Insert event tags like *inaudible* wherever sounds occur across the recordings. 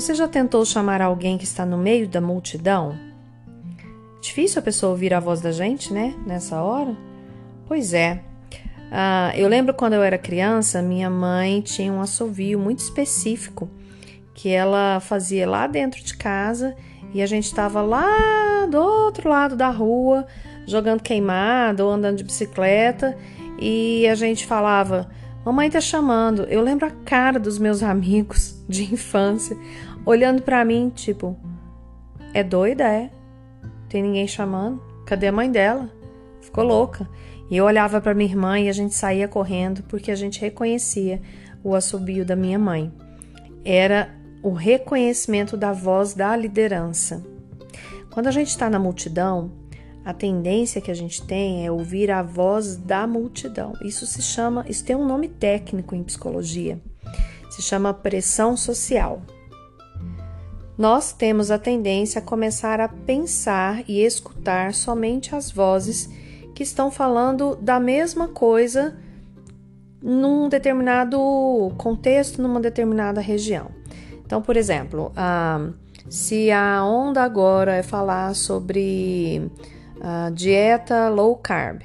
Você já tentou chamar alguém que está no meio da multidão? Difícil a pessoa ouvir a voz da gente, né? Nessa hora? Pois é. Ah, eu lembro quando eu era criança, minha mãe tinha um assovio muito específico que ela fazia lá dentro de casa e a gente estava lá do outro lado da rua jogando queimada ou andando de bicicleta e a gente falava: Mamãe tá chamando. Eu lembro a cara dos meus *laughs* amigos de infância olhando para mim, tipo: É doida, é? Tem ninguém chamando? Cadê a mãe dela? Ficou louca. E eu olhava para minha irmã e a gente saía correndo porque a gente reconhecia o assobio da minha mãe. Era o reconhecimento da voz da liderança. Quando a gente está na multidão, a tendência que a gente tem é ouvir a voz da multidão. Isso se chama, isso tem um nome técnico em psicologia. Se chama pressão social. Nós temos a tendência a começar a pensar e escutar somente as vozes que estão falando da mesma coisa num determinado contexto, numa determinada região. Então, por exemplo, ah, se a onda agora é falar sobre uh, dieta low carb.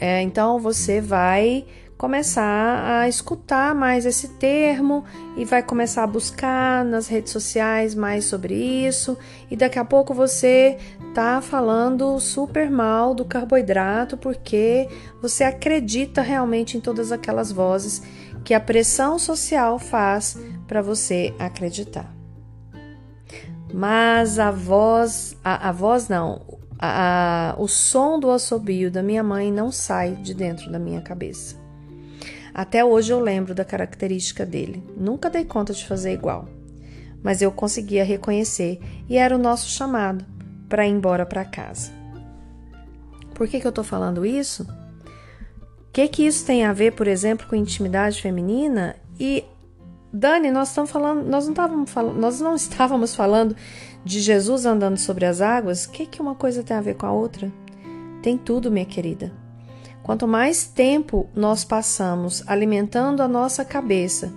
É, então você vai começar a escutar mais esse termo e vai começar a buscar nas redes sociais mais sobre isso e daqui a pouco você tá falando super mal do carboidrato porque você acredita realmente em todas aquelas vozes que a pressão social faz para você acreditar. Mas a voz, a, a voz não, a, a, o som do assobio da minha mãe não sai de dentro da minha cabeça. Até hoje eu lembro da característica dele. Nunca dei conta de fazer igual, mas eu conseguia reconhecer e era o nosso chamado para ir embora para casa. Por que, que eu estou falando isso? O que, que isso tem a ver, por exemplo, com intimidade feminina? E Dani, nós falando, nós não estávamos falando, nós não estávamos falando de Jesus andando sobre as águas, o que, que uma coisa tem a ver com a outra? Tem tudo, minha querida. Quanto mais tempo nós passamos alimentando a nossa cabeça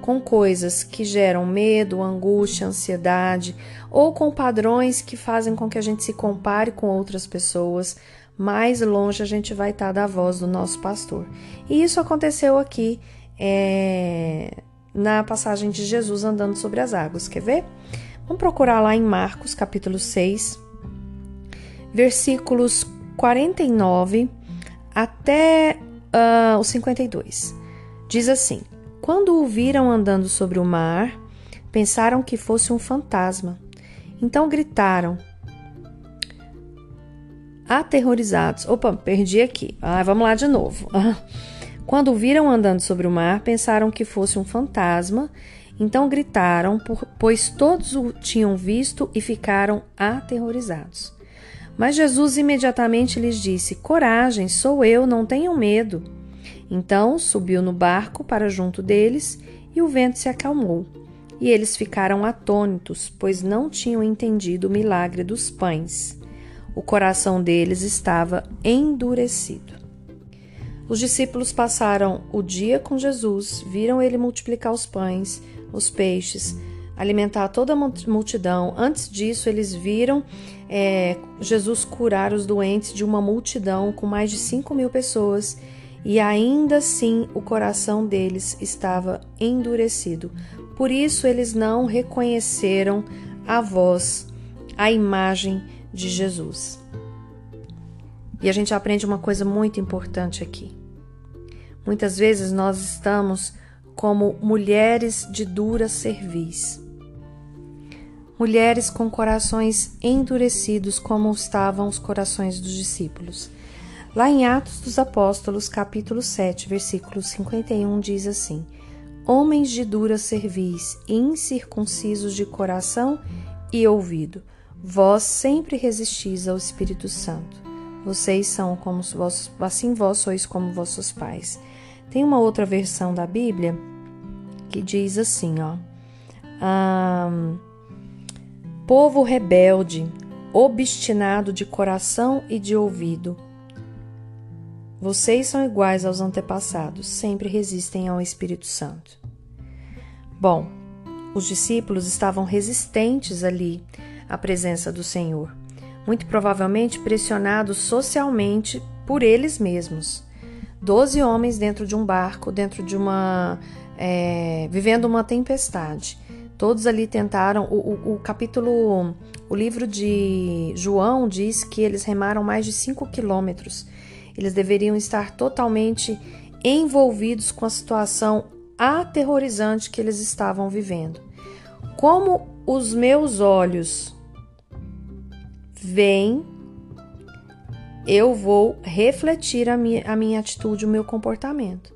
com coisas que geram medo, angústia, ansiedade, ou com padrões que fazem com que a gente se compare com outras pessoas, mais longe a gente vai estar da voz do nosso pastor. E isso aconteceu aqui é, na passagem de Jesus andando sobre as águas. Quer ver? Vamos procurar lá em Marcos, capítulo 6, versículos 49 até uh, os 52. Diz assim: Quando o viram andando sobre o mar, pensaram que fosse um fantasma. Então gritaram, aterrorizados. Opa, perdi aqui. Ah, vamos lá de novo. *laughs* Quando o viram andando sobre o mar, pensaram que fosse um fantasma então gritaram, pois todos o tinham visto e ficaram aterrorizados. Mas Jesus imediatamente lhes disse: Coragem, sou eu, não tenham medo. Então subiu no barco para junto deles e o vento se acalmou. E eles ficaram atônitos, pois não tinham entendido o milagre dos pães. O coração deles estava endurecido. Os discípulos passaram o dia com Jesus, viram ele multiplicar os pães os peixes, alimentar toda a multidão. Antes disso, eles viram é, Jesus curar os doentes de uma multidão com mais de 5 mil pessoas e ainda assim o coração deles estava endurecido. Por isso, eles não reconheceram a voz, a imagem de Jesus. E a gente aprende uma coisa muito importante aqui. Muitas vezes nós estamos como mulheres de dura cerviz. Mulheres com corações endurecidos, como estavam os corações dos discípulos. Lá em Atos dos Apóstolos, capítulo 7, versículo 51, diz assim: Homens de dura cerviz, incircuncisos de coração e ouvido, vós sempre resistis ao Espírito Santo. Vocês são como vossos, assim vós sois como vossos pais. Tem uma outra versão da Bíblia que diz assim, ó. Povo rebelde, obstinado de coração e de ouvido. Vocês são iguais aos antepassados, sempre resistem ao Espírito Santo. Bom, os discípulos estavam resistentes ali à presença do Senhor, muito provavelmente pressionados socialmente por eles mesmos. Doze homens dentro de um barco, dentro de uma. É, vivendo uma tempestade. Todos ali tentaram. O, o, o, capítulo. O livro de João diz que eles remaram mais de 5 quilômetros. Eles deveriam estar totalmente envolvidos com a situação aterrorizante que eles estavam vivendo. Como os meus olhos veem, eu vou refletir a minha, a minha atitude, o meu comportamento.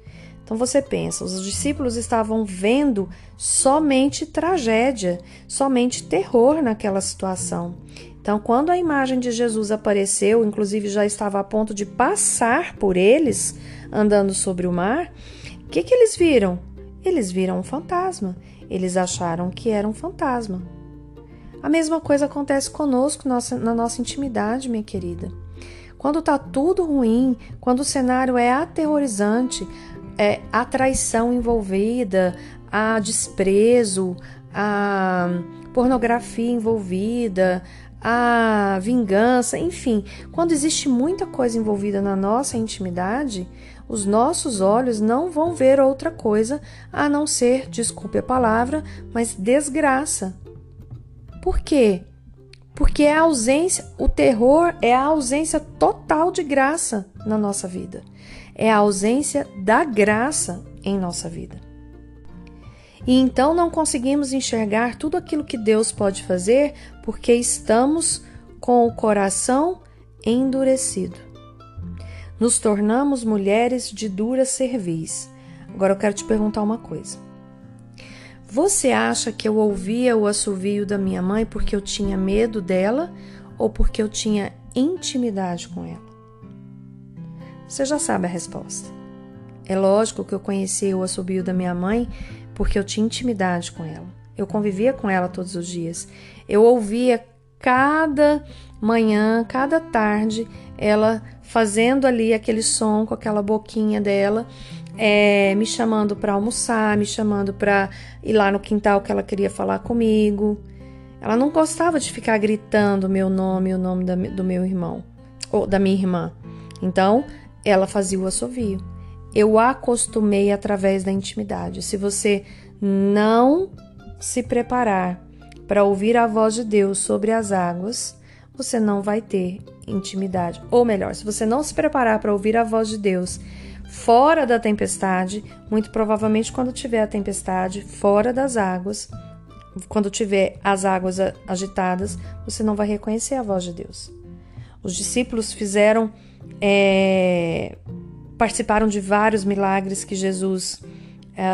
Então você pensa, os discípulos estavam vendo somente tragédia, somente terror naquela situação. Então, quando a imagem de Jesus apareceu, inclusive já estava a ponto de passar por eles, andando sobre o mar, o que, que eles viram? Eles viram um fantasma. Eles acharam que era um fantasma. A mesma coisa acontece conosco na nossa intimidade, minha querida. Quando tá tudo ruim, quando o cenário é aterrorizante, é, a traição envolvida, a desprezo, a pornografia envolvida, a vingança, enfim, quando existe muita coisa envolvida na nossa intimidade, os nossos olhos não vão ver outra coisa a não ser, desculpe a palavra, mas desgraça. Por quê? Porque a ausência, o terror é a ausência total de graça na nossa vida. É a ausência da graça em nossa vida. E então não conseguimos enxergar tudo aquilo que Deus pode fazer porque estamos com o coração endurecido nos tornamos mulheres de dura cerviz. Agora eu quero te perguntar uma coisa. Você acha que eu ouvia o assovio da minha mãe porque eu tinha medo dela ou porque eu tinha intimidade com ela? Você já sabe a resposta. É lógico que eu conhecia o assobio da minha mãe porque eu tinha intimidade com ela. Eu convivia com ela todos os dias. Eu ouvia cada manhã, cada tarde, ela fazendo ali aquele som com aquela boquinha dela, é, me chamando para almoçar, me chamando para ir lá no quintal que ela queria falar comigo. Ela não gostava de ficar gritando meu nome e o nome da, do meu irmão, ou da minha irmã. Então, ela fazia o assovio. Eu acostumei através da intimidade. Se você não se preparar para ouvir a voz de Deus sobre as águas, você não vai ter intimidade. Ou melhor, se você não se preparar para ouvir a voz de Deus fora da tempestade, muito provavelmente quando tiver a tempestade, fora das águas, quando tiver as águas agitadas, você não vai reconhecer a voz de Deus. Os discípulos fizeram, é, participaram de vários milagres que Jesus é,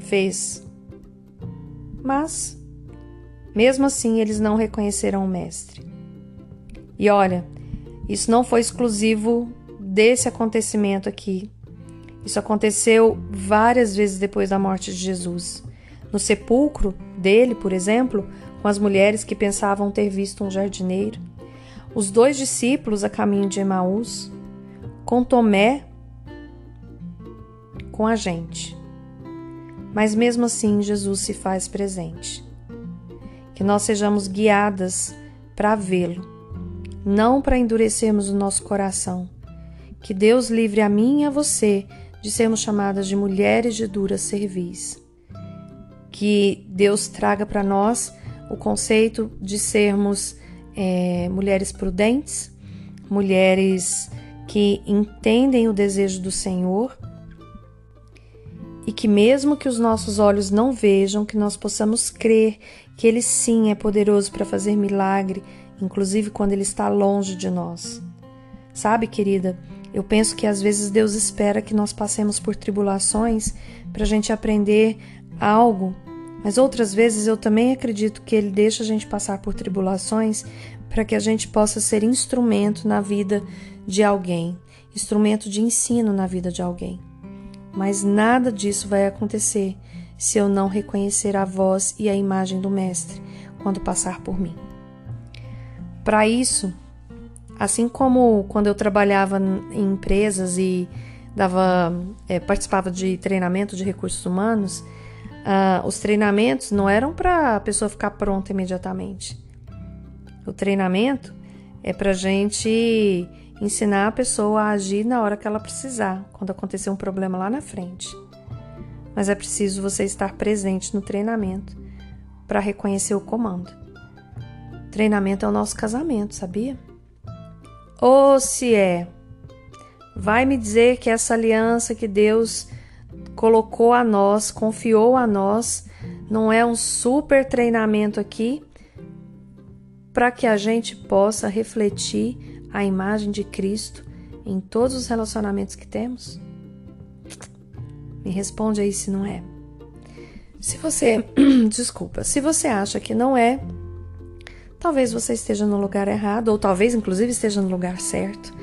fez, mas mesmo assim eles não reconheceram o Mestre. E olha, isso não foi exclusivo desse acontecimento aqui. Isso aconteceu várias vezes depois da morte de Jesus. No sepulcro dele, por exemplo, com as mulheres que pensavam ter visto um jardineiro, os dois discípulos a caminho de Emaús, com Tomé, com a gente. Mas mesmo assim, Jesus se faz presente. Que nós sejamos guiadas para vê-lo não para endurecermos o nosso coração. Que Deus livre a mim e a você de sermos chamadas de mulheres de dura cerviz. Que Deus traga para nós o conceito de sermos é, mulheres prudentes, mulheres que entendem o desejo do Senhor e que, mesmo que os nossos olhos não vejam, que nós possamos crer que Ele sim é poderoso para fazer milagre inclusive quando Ele está longe de nós. Sabe, querida, eu penso que às vezes Deus espera que nós passemos por tribulações para a gente aprender algo, mas outras vezes eu também acredito que Ele deixa a gente passar por tribulações para que a gente possa ser instrumento na vida de alguém, instrumento de ensino na vida de alguém. Mas nada disso vai acontecer se eu não reconhecer a voz e a imagem do Mestre quando passar por mim. Para isso, assim como quando eu trabalhava em empresas e dava, é, participava de treinamento de recursos humanos, uh, os treinamentos não eram para a pessoa ficar pronta imediatamente. O treinamento é para gente ensinar a pessoa a agir na hora que ela precisar, quando acontecer um problema lá na frente. Mas é preciso você estar presente no treinamento para reconhecer o comando. Treinamento é o nosso casamento, sabia? Ou se é, vai me dizer que essa aliança que Deus colocou a nós, confiou a nós, não é um super treinamento aqui para que a gente possa refletir a imagem de Cristo em todos os relacionamentos que temos? Me responde aí se não é. Se você, *clears throat* desculpa, se você acha que não é, talvez você esteja no lugar errado, ou talvez inclusive esteja no lugar certo,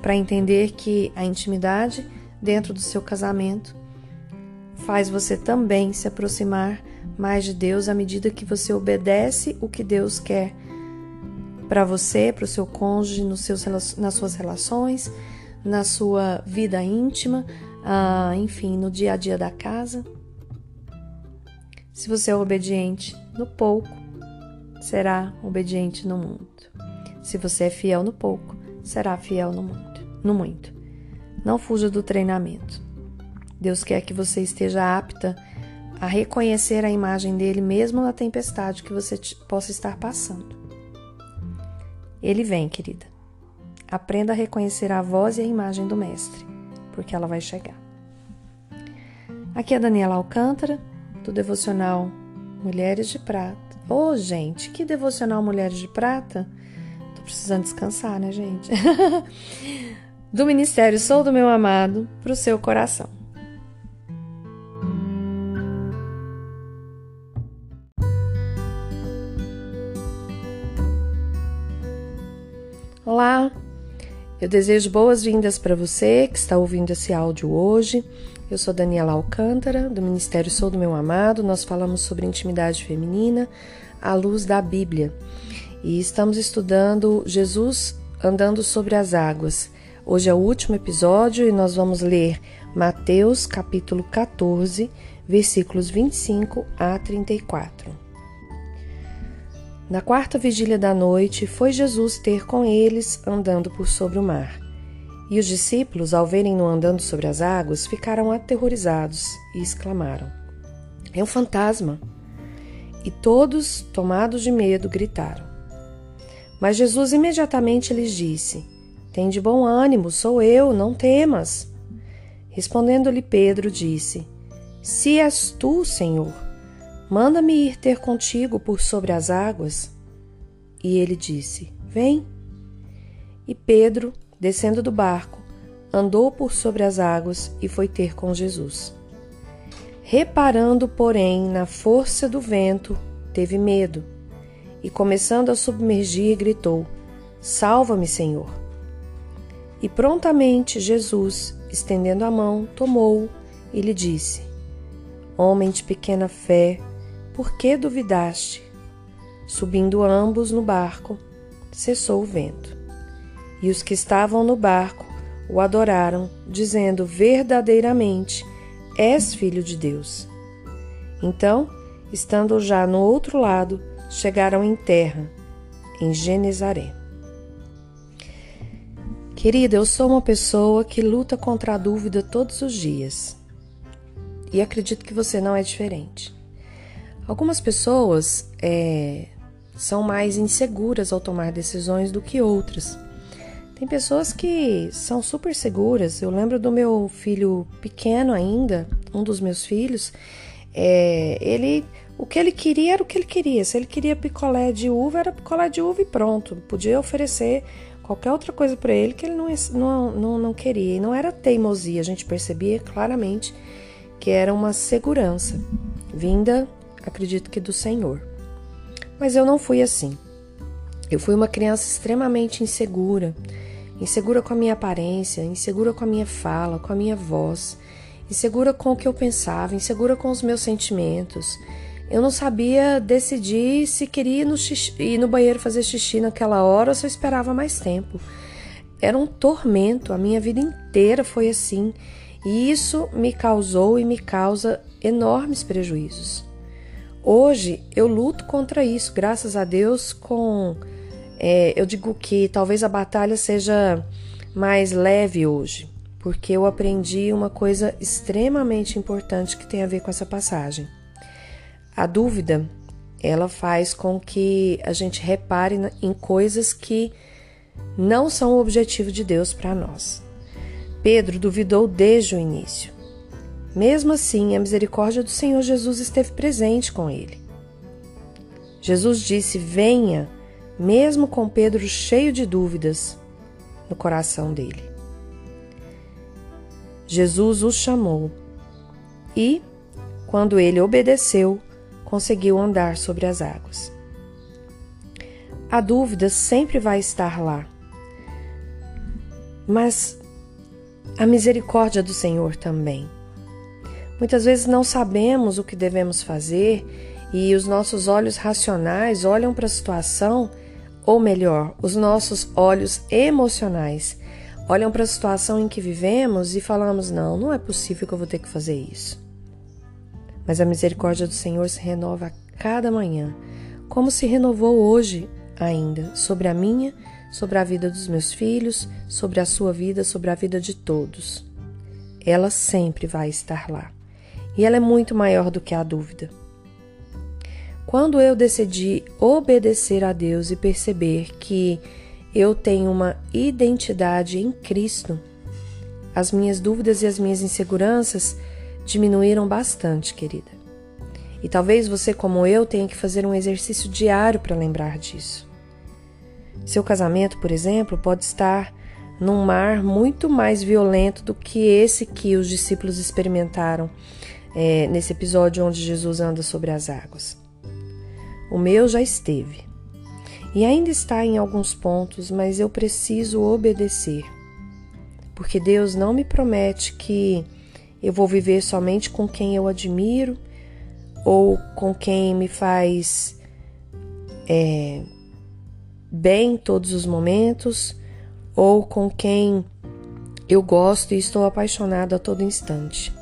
para entender que a intimidade dentro do seu casamento faz você também se aproximar mais de Deus à medida que você obedece o que Deus quer para você, para o seu cônjuge, nos seus, nas suas relações, na sua vida íntima, uh, enfim, no dia a dia da casa. Se você é obediente no pouco, será obediente no muito. Se você é fiel no pouco, será fiel no muito. No muito. Não fuja do treinamento. Deus quer que você esteja apta a reconhecer a imagem dele mesmo na tempestade que você possa estar passando. Ele vem, querida. Aprenda a reconhecer a voz e a imagem do Mestre, porque ela vai chegar. Aqui é a Daniela Alcântara, do devocional Mulheres de Prata. Ô, oh, gente, que devocional Mulheres de Prata? Tô precisando descansar, né, gente? *laughs* do Ministério Sou do Meu Amado para o seu coração. Olá, eu desejo boas-vindas para você que está ouvindo esse áudio hoje. Eu sou Daniela Alcântara, do Ministério Sou do Meu Amado. Nós falamos sobre intimidade feminina à luz da Bíblia e estamos estudando Jesus andando sobre as águas. Hoje é o último episódio e nós vamos ler Mateus capítulo 14, versículos 25 a 34. Na quarta vigília da noite, foi Jesus ter com eles andando por sobre o mar. E os discípulos, ao verem-no andando sobre as águas, ficaram aterrorizados e exclamaram: É um fantasma! E todos, tomados de medo, gritaram. Mas Jesus imediatamente lhes disse: Tem de bom ânimo, sou eu, não temas. Respondendo-lhe Pedro, disse: Se és tu, Senhor, Manda-me ir ter contigo por sobre as águas. E ele disse: Vem. E Pedro, descendo do barco, andou por sobre as águas e foi ter com Jesus. Reparando, porém, na força do vento, teve medo e, começando a submergir, gritou: Salva-me, Senhor! E prontamente Jesus, estendendo a mão, tomou-o e lhe disse: Homem de pequena fé, por que duvidaste? Subindo ambos no barco, cessou o vento. E os que estavam no barco o adoraram, dizendo verdadeiramente: És filho de Deus. Então, estando já no outro lado, chegaram em terra, em Genezaré. Querida, eu sou uma pessoa que luta contra a dúvida todos os dias. E acredito que você não é diferente. Algumas pessoas é, são mais inseguras ao tomar decisões do que outras. Tem pessoas que são super seguras. Eu lembro do meu filho pequeno ainda, um dos meus filhos. É, ele, o que ele queria era o que ele queria. Se ele queria picolé de uva, era picolé de uva e pronto. Podia oferecer qualquer outra coisa para ele que ele não, não, não, não queria. E não era teimosia, a gente percebia claramente que era uma segurança vinda acredito que do Senhor. Mas eu não fui assim. Eu fui uma criança extremamente insegura, insegura com a minha aparência, insegura com a minha fala, com a minha voz, insegura com o que eu pensava, insegura com os meus sentimentos. Eu não sabia decidir se queria ir no, xixi, ir no banheiro fazer xixi naquela hora ou se eu esperava mais tempo. Era um tormento, a minha vida inteira foi assim. E isso me causou e me causa enormes prejuízos. Hoje eu luto contra isso, graças a Deus, com. É, eu digo que talvez a batalha seja mais leve hoje, porque eu aprendi uma coisa extremamente importante que tem a ver com essa passagem. A dúvida, ela faz com que a gente repare em coisas que não são o objetivo de Deus para nós. Pedro duvidou desde o início. Mesmo assim, a misericórdia do Senhor Jesus esteve presente com ele. Jesus disse: Venha, mesmo com Pedro cheio de dúvidas no coração dele. Jesus o chamou e, quando ele obedeceu, conseguiu andar sobre as águas. A dúvida sempre vai estar lá, mas a misericórdia do Senhor também. Muitas vezes não sabemos o que devemos fazer e os nossos olhos racionais olham para a situação, ou melhor, os nossos olhos emocionais olham para a situação em que vivemos e falamos: não, não é possível que eu vou ter que fazer isso. Mas a misericórdia do Senhor se renova a cada manhã, como se renovou hoje ainda, sobre a minha, sobre a vida dos meus filhos, sobre a sua vida, sobre a vida de todos. Ela sempre vai estar lá e ela é muito maior do que a dúvida. Quando eu decidi obedecer a Deus e perceber que eu tenho uma identidade em Cristo, as minhas dúvidas e as minhas inseguranças diminuíram bastante, querida. E talvez você, como eu, tenha que fazer um exercício diário para lembrar disso. Seu casamento, por exemplo, pode estar num mar muito mais violento do que esse que os discípulos experimentaram é, nesse episódio onde Jesus anda sobre as águas. O meu já esteve. E ainda está em alguns pontos, mas eu preciso obedecer. Porque Deus não me promete que eu vou viver somente com quem eu admiro ou com quem me faz é, bem todos os momentos ou com quem eu gosto e estou apaixonado a todo instante.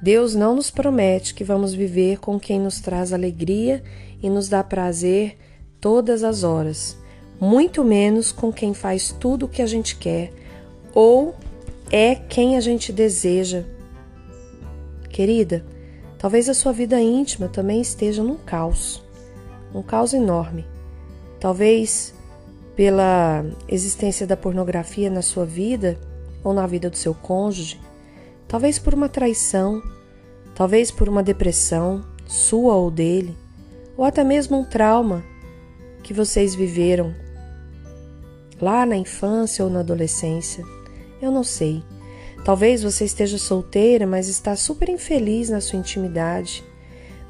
Deus não nos promete que vamos viver com quem nos traz alegria e nos dá prazer todas as horas, muito menos com quem faz tudo o que a gente quer ou é quem a gente deseja. Querida, talvez a sua vida íntima também esteja num caos, um caos enorme. Talvez pela existência da pornografia na sua vida ou na vida do seu cônjuge, talvez por uma traição, talvez por uma depressão, sua ou dele, ou até mesmo um trauma que vocês viveram lá na infância ou na adolescência. Eu não sei. Talvez você esteja solteira, mas está super infeliz na sua intimidade,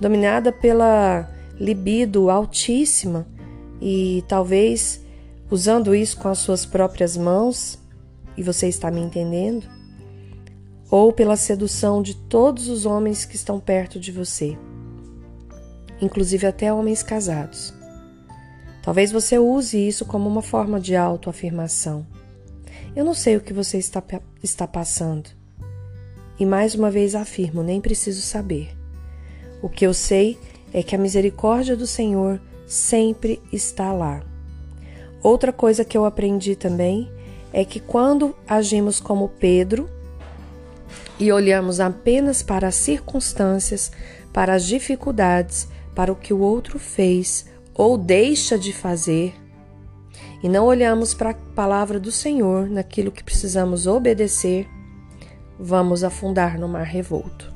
dominada pela libido altíssima e talvez usando isso com as suas próprias mãos, e você está me entendendo? Ou pela sedução de todos os homens que estão perto de você, inclusive até homens casados. Talvez você use isso como uma forma de autoafirmação. Eu não sei o que você está, está passando. E mais uma vez afirmo: nem preciso saber. O que eu sei é que a misericórdia do Senhor sempre está lá. Outra coisa que eu aprendi também é que quando agimos como Pedro, e olhamos apenas para as circunstâncias, para as dificuldades, para o que o outro fez ou deixa de fazer, e não olhamos para a palavra do Senhor, naquilo que precisamos obedecer, vamos afundar no mar revolto.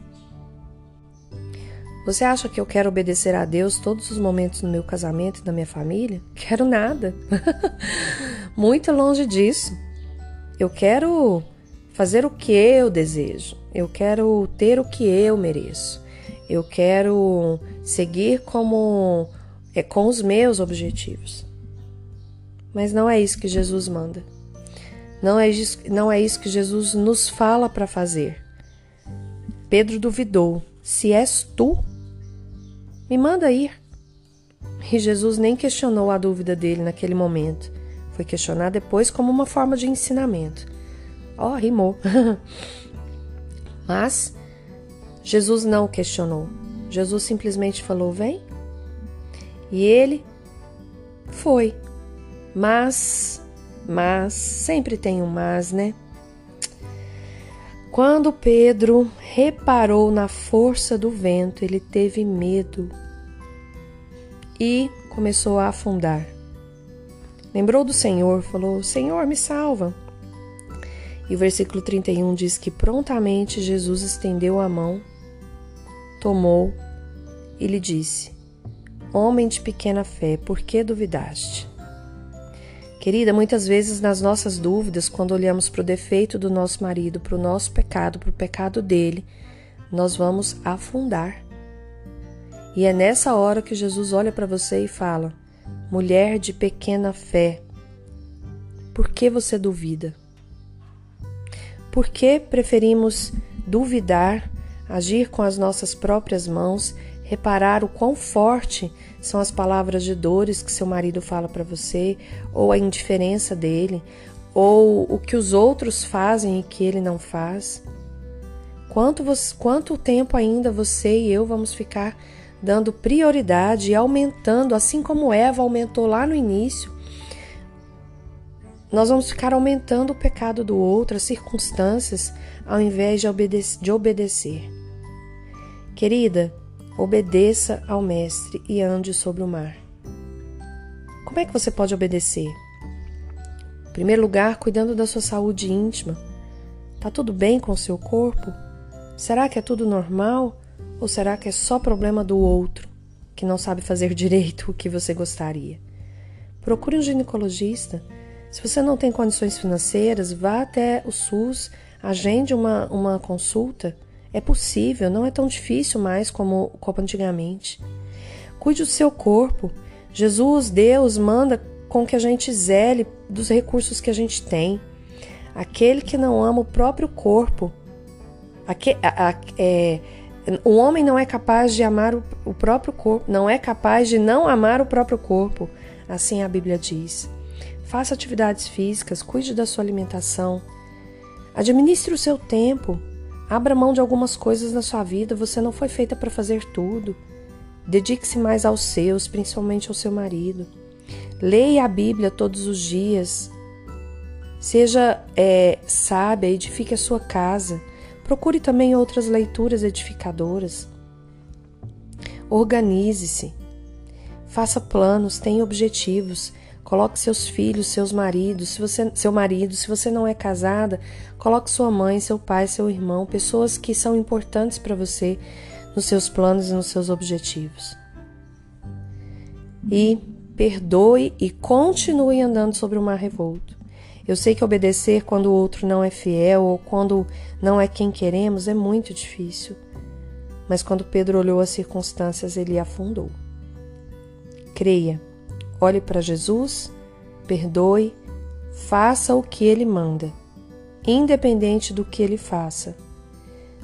Você acha que eu quero obedecer a Deus todos os momentos no meu casamento e da minha família? Quero nada. *laughs* Muito longe disso. Eu quero fazer o que eu desejo. Eu quero ter o que eu mereço. Eu quero seguir como é com os meus objetivos. Mas não é isso que Jesus manda. Não é não é isso que Jesus nos fala para fazer. Pedro duvidou: Se és tu, me manda ir. E Jesus nem questionou a dúvida dele naquele momento. Foi questionar depois como uma forma de ensinamento. Ó, oh, rimou. *laughs* Mas Jesus não questionou. Jesus simplesmente falou: Vem. E ele foi. Mas, mas, sempre tem um mas, né? Quando Pedro reparou na força do vento, ele teve medo e começou a afundar. Lembrou do Senhor, falou: Senhor, me salva. E o versículo 31 diz que prontamente Jesus estendeu a mão, tomou e lhe disse: Homem de pequena fé, por que duvidaste? Querida, muitas vezes nas nossas dúvidas, quando olhamos para o defeito do nosso marido, para o nosso pecado, para o pecado dele, nós vamos afundar. E é nessa hora que Jesus olha para você e fala: Mulher de pequena fé, por que você duvida? Por que preferimos duvidar, agir com as nossas próprias mãos, reparar o quão forte são as palavras de dores que seu marido fala para você, ou a indiferença dele, ou o que os outros fazem e que ele não faz. Quanto, você, quanto tempo ainda você e eu vamos ficar dando prioridade e aumentando, assim como Eva aumentou lá no início, nós vamos ficar aumentando o pecado do outro, as circunstâncias, ao invés de, de obedecer. Querida, Obedeça ao Mestre e ande sobre o mar. Como é que você pode obedecer? Em primeiro lugar, cuidando da sua saúde íntima. Tá tudo bem com o seu corpo? Será que é tudo normal? Ou será que é só problema do outro, que não sabe fazer *laughs* direito o que você gostaria? Procure um ginecologista. Se você não tem condições financeiras, vá até o SUS, agende uma, uma consulta é possível, não é tão difícil mais como, como antigamente. Cuide do seu corpo. Jesus, Deus, manda com que a gente zele dos recursos que a gente tem. Aquele que não ama o próprio corpo, aquele, a, a, é, o homem não é capaz de amar o, o próprio corpo, não é capaz de não amar o próprio corpo, assim a Bíblia diz. Faça atividades físicas, cuide da sua alimentação, administre o seu tempo, Abra mão de algumas coisas na sua vida, você não foi feita para fazer tudo. Dedique-se mais aos seus, principalmente ao seu marido. Leia a Bíblia todos os dias. Seja é, sábia, edifique a sua casa. Procure também outras leituras edificadoras. Organize-se. Faça planos, tenha objetivos. Coloque seus filhos, seus maridos, se você, seu marido, se você não é casada, coloque sua mãe, seu pai, seu irmão, pessoas que são importantes para você nos seus planos e nos seus objetivos. E perdoe e continue andando sobre o mar revolto. Eu sei que obedecer quando o outro não é fiel ou quando não é quem queremos é muito difícil. Mas quando Pedro olhou as circunstâncias, ele afundou. Creia Olhe para Jesus, perdoe, faça o que ele manda, independente do que ele faça.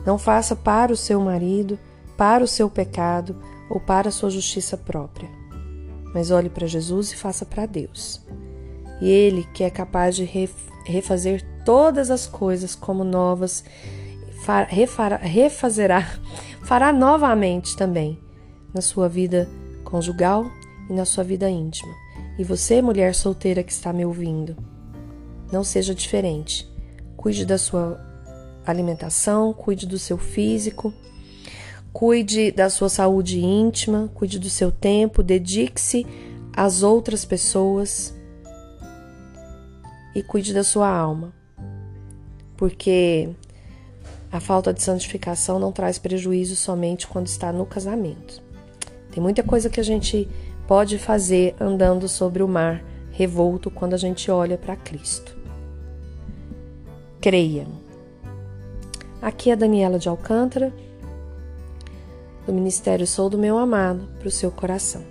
Não faça para o seu marido, para o seu pecado ou para a sua justiça própria. Mas olhe para Jesus e faça para Deus. E Ele, que é capaz de refazer todas as coisas como novas, refazerá, fará novamente também na sua vida conjugal e na sua vida íntima. E você, mulher solteira que está me ouvindo, não seja diferente. Cuide da sua alimentação, cuide do seu físico, cuide da sua saúde íntima, cuide do seu tempo, dedique-se às outras pessoas e cuide da sua alma. Porque a falta de santificação não traz prejuízo somente quando está no casamento. Tem muita coisa que a gente pode fazer andando sobre o mar revolto quando a gente olha para Cristo. Creia. Aqui é Daniela de Alcântara, do Ministério Sou do Meu Amado, para o seu coração.